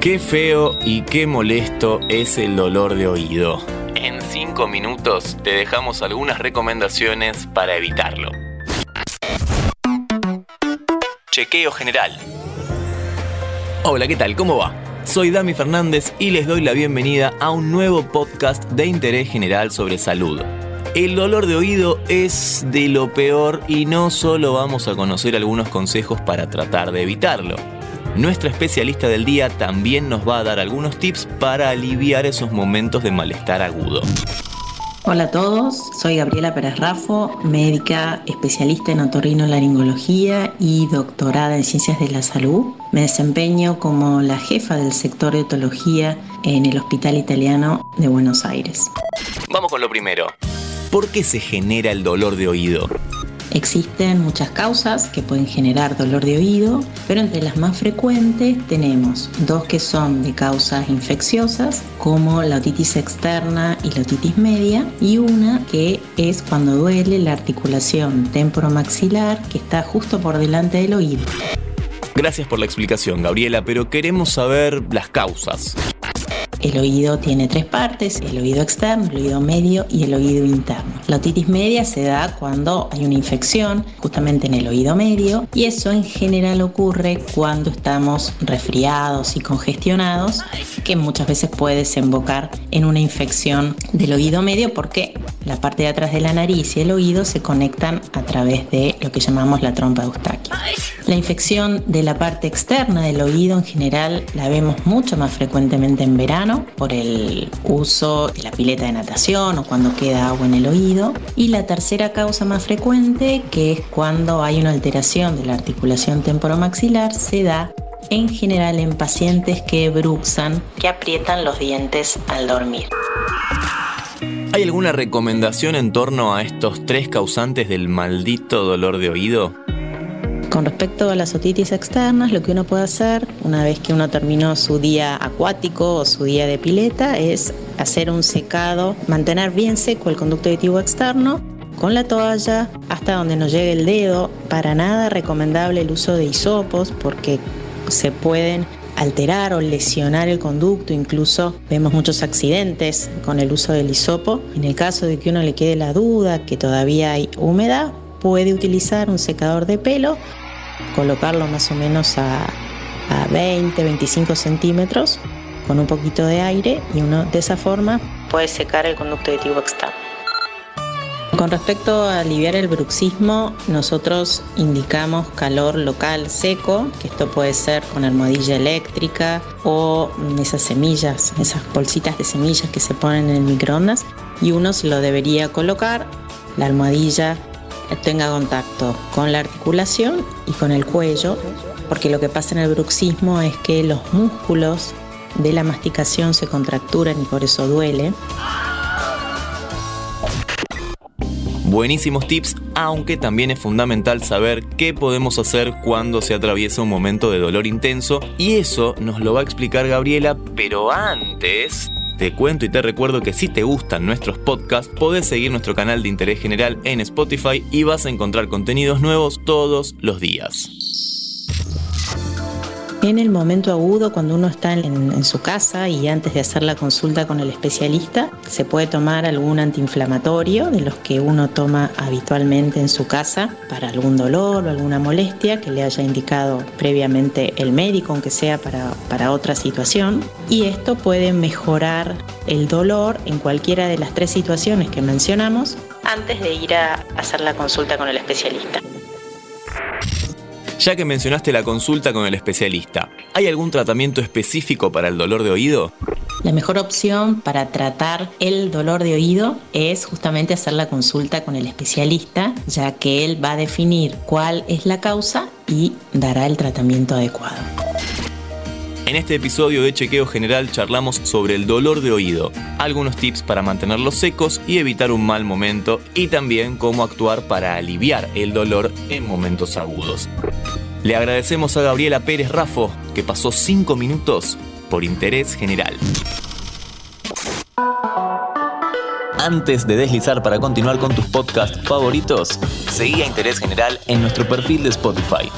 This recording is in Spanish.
Qué feo y qué molesto es el dolor de oído. En 5 minutos te dejamos algunas recomendaciones para evitarlo. Chequeo general. Hola, ¿qué tal? ¿Cómo va? Soy Dami Fernández y les doy la bienvenida a un nuevo podcast de interés general sobre salud. El dolor de oído es de lo peor y no solo vamos a conocer algunos consejos para tratar de evitarlo. Nuestra especialista del día también nos va a dar algunos tips para aliviar esos momentos de malestar agudo. Hola a todos, soy Gabriela Pérez Rafo, médica especialista en otorrinolaringología y doctorada en ciencias de la salud. Me desempeño como la jefa del sector de otología en el Hospital Italiano de Buenos Aires. Vamos con lo primero. ¿Por qué se genera el dolor de oído? Existen muchas causas que pueden generar dolor de oído, pero entre las más frecuentes tenemos dos que son de causas infecciosas, como la otitis externa y la otitis media, y una que es cuando duele la articulación temporomaxilar que está justo por delante del oído. Gracias por la explicación, Gabriela, pero queremos saber las causas. El oído tiene tres partes, el oído externo, el oído medio y el oído interno. La otitis media se da cuando hay una infección justamente en el oído medio y eso en general ocurre cuando estamos resfriados y congestionados, que muchas veces puede desembocar en una infección del oído medio porque la parte de atrás de la nariz y el oído se conectan a través de lo que llamamos la trompa de Eustaquio. La infección de la parte externa del oído en general la vemos mucho más frecuentemente en verano por el uso de la pileta de natación o cuando queda agua en el oído. Y la tercera causa más frecuente, que es cuando hay una alteración de la articulación temporomaxilar, se da en general en pacientes que bruxan, que aprietan los dientes al dormir. ¿Hay alguna recomendación en torno a estos tres causantes del maldito dolor de oído? Con respecto a las otitis externas, lo que uno puede hacer una vez que uno terminó su día acuático o su día de pileta es hacer un secado, mantener bien seco el conducto auditivo externo con la toalla hasta donde nos llegue el dedo. Para nada recomendable el uso de hisopos porque se pueden alterar o lesionar el conducto, incluso vemos muchos accidentes con el uso del hisopo. En el caso de que uno le quede la duda que todavía hay humedad, puede utilizar un secador de pelo colocarlo más o menos a, 20, 25 centímetros con un poquito de aire y uno de esa forma puede secar el conducto auditivo externo. Con respecto a aliviar el bruxismo, nosotros indicamos calor local seco, que esto puede ser con almohadilla eléctrica o esas semillas, esas bolsitas de semillas que se ponen en el microondas, y uno se lo debería colocar, la almohadilla tenga contacto con la articulación y con el cuello, porque lo que pasa en el bruxismo es que los músculos de la masticación se contracturan y por eso duele. Buenísimos tips, aunque también es fundamental saber qué podemos hacer cuando se atraviesa un momento de dolor intenso y eso nos lo va a explicar Gabriela, pero antes te cuento y te recuerdo que si te gustan nuestros podcasts, podés seguir nuestro canal de interés general en Spotify y vas a encontrar contenidos nuevos todos los días. En el momento agudo, cuando uno está en, su casa y antes de hacer la consulta con el especialista, se puede tomar algún antiinflamatorio de los que uno toma habitualmente en su casa para algún dolor o alguna molestia que le haya indicado previamente el médico, aunque sea para, para otra situación. Y esto puede mejorar el dolor en cualquiera de las tres situaciones que mencionamos antes de ir a hacer la consulta con el especialista. Ya que mencionaste la consulta con el especialista, ¿hay algún tratamiento específico para el dolor de oído? La mejor opción para tratar el dolor de oído es justamente hacer la consulta con el especialista, ya que él va a definir cuál es la causa y dará el tratamiento adecuado. En este episodio de Chequeo General charlamos sobre el dolor de oído, algunos tips para mantenerlos secos y evitar un mal momento y también cómo actuar para aliviar el dolor en momentos agudos. Le agradecemos a Gabriela Pérez Rafo que pasó 5 minutos por interés general. Antes de deslizar para continuar con tus podcasts favoritos, seguí a Interés General en nuestro perfil de Spotify